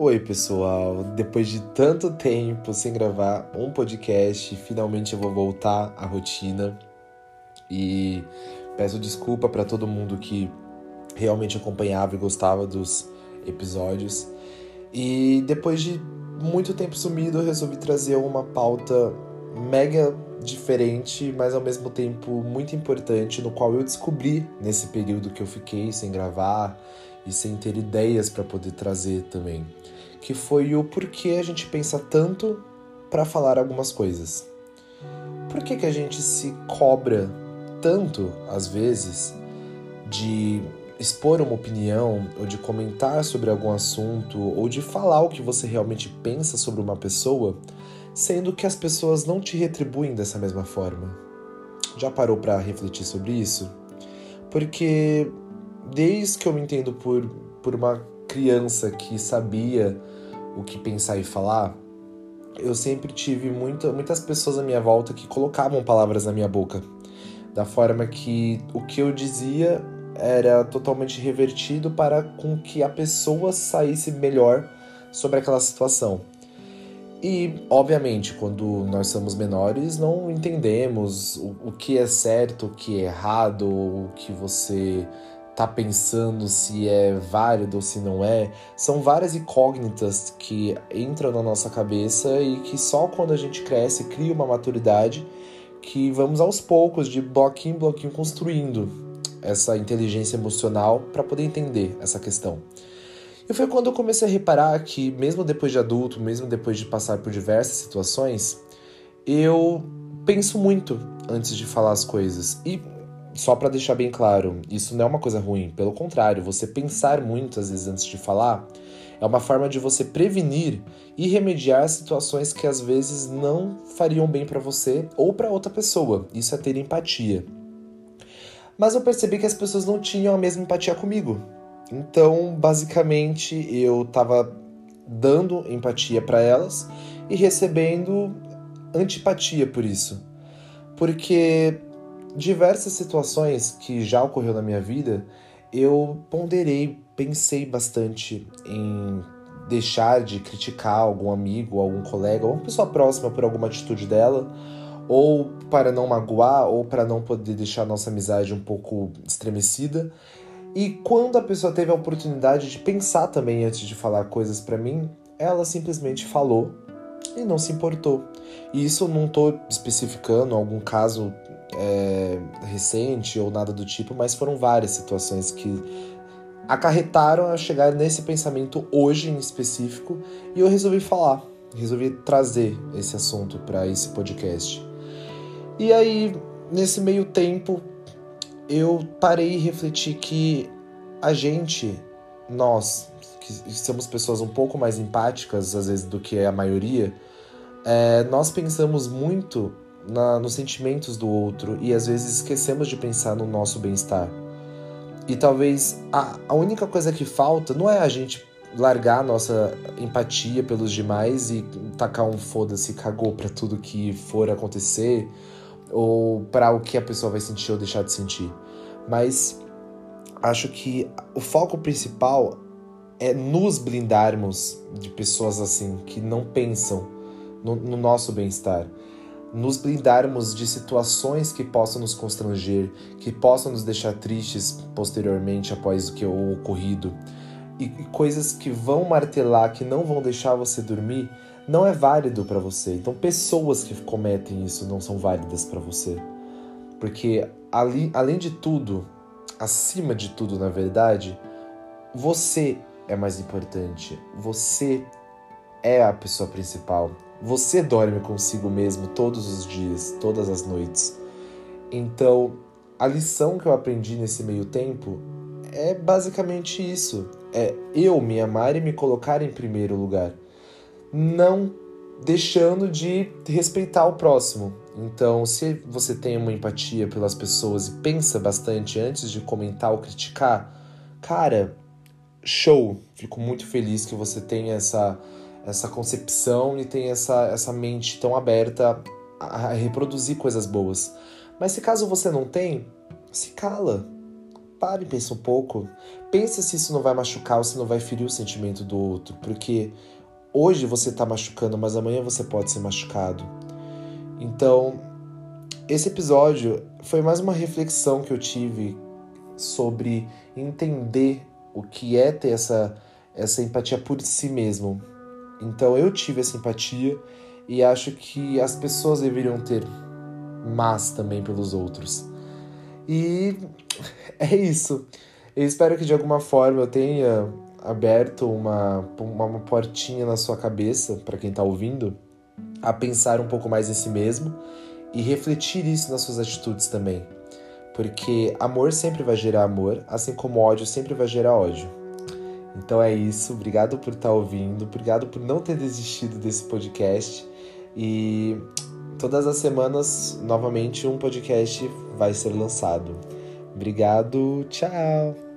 Oi, pessoal. Depois de tanto tempo sem gravar um podcast, finalmente eu vou voltar à rotina. E peço desculpa para todo mundo que realmente acompanhava e gostava dos episódios. E depois de muito tempo sumido, eu resolvi trazer uma pauta mega diferente, mas ao mesmo tempo muito importante, no qual eu descobri nesse período que eu fiquei sem gravar e sem ter ideias para poder trazer também, que foi o porquê a gente pensa tanto para falar algumas coisas. Por que, que a gente se cobra tanto, às vezes, de expor uma opinião, ou de comentar sobre algum assunto, ou de falar o que você realmente pensa sobre uma pessoa, sendo que as pessoas não te retribuem dessa mesma forma? Já parou para refletir sobre isso? Porque desde que eu me entendo por, por uma criança que sabia o que pensar e falar, eu sempre tive muita, muitas pessoas à minha volta que colocavam palavras na minha boca. Da forma que o que eu dizia era totalmente revertido para com que a pessoa saísse melhor sobre aquela situação. E, obviamente, quando nós somos menores, não entendemos o, o que é certo, o que é errado, o que você tá pensando se é válido ou se não é. São várias incógnitas que entram na nossa cabeça e que só quando a gente cresce cria uma maturidade que vamos aos poucos, de bloquinho em bloquinho, construindo essa inteligência emocional para poder entender essa questão. E foi quando eu comecei a reparar que, mesmo depois de adulto, mesmo depois de passar por diversas situações, eu penso muito antes de falar as coisas. E só para deixar bem claro, isso não é uma coisa ruim, pelo contrário, você pensar muito às vezes antes de falar é uma forma de você prevenir e remediar situações que às vezes não fariam bem para você ou para outra pessoa. Isso é ter empatia. Mas eu percebi que as pessoas não tinham a mesma empatia comigo. Então, basicamente, eu tava dando empatia para elas e recebendo antipatia por isso. Porque diversas situações que já ocorreu na minha vida, eu ponderei, pensei bastante em deixar de criticar algum amigo, algum colega, ou uma pessoa próxima por alguma atitude dela, ou para não magoar, ou para não poder deixar nossa amizade um pouco estremecida. E quando a pessoa teve a oportunidade de pensar também antes de falar coisas para mim, ela simplesmente falou e não se importou. E isso eu não estou especificando algum caso é, recente ou nada do tipo, mas foram várias situações que acarretaram a chegar nesse pensamento hoje em específico e eu resolvi falar, resolvi trazer esse assunto para esse podcast. E aí, nesse meio tempo, eu parei e refleti que a gente, nós, que somos pessoas um pouco mais empáticas às vezes do que a maioria, é, nós pensamos muito na, nos sentimentos do outro e às vezes esquecemos de pensar no nosso bem-estar. E talvez a, a única coisa que falta não é a gente largar a nossa empatia pelos demais e tacar um foda-se, cagou para tudo que for acontecer ou para o que a pessoa vai sentir ou deixar de sentir. Mas acho que o foco principal é nos blindarmos de pessoas assim que não pensam no, no nosso bem-estar nos blindarmos de situações que possam nos constranger, que possam nos deixar tristes posteriormente após o que o ocorrido, e coisas que vão martelar, que não vão deixar você dormir, não é válido para você. Então, pessoas que cometem isso não são válidas para você. Porque, ali, além de tudo, acima de tudo, na verdade, você é mais importante. Você é a pessoa principal. Você dorme consigo mesmo todos os dias, todas as noites. Então, a lição que eu aprendi nesse meio tempo é basicamente isso: é eu me amar e me colocar em primeiro lugar, não deixando de respeitar o próximo. Então, se você tem uma empatia pelas pessoas e pensa bastante antes de comentar ou criticar, cara, show! Fico muito feliz que você tenha essa essa concepção e tem essa, essa mente tão aberta a, a reproduzir coisas boas. Mas se caso você não tem, se cala. Pare e pense um pouco. Pensa se isso não vai machucar ou se não vai ferir o sentimento do outro, porque hoje você está machucando, mas amanhã você pode ser machucado. Então, esse episódio foi mais uma reflexão que eu tive sobre entender o que é ter essa, essa empatia por si mesmo. Então, eu tive essa empatia e acho que as pessoas deveriam ter mais também pelos outros. E é isso. Eu espero que de alguma forma eu tenha aberto uma, uma, uma portinha na sua cabeça, para quem está ouvindo, a pensar um pouco mais em si mesmo e refletir isso nas suas atitudes também. Porque amor sempre vai gerar amor, assim como ódio sempre vai gerar ódio. Então é isso, obrigado por estar tá ouvindo, obrigado por não ter desistido desse podcast. E todas as semanas, novamente, um podcast vai ser lançado. Obrigado, tchau!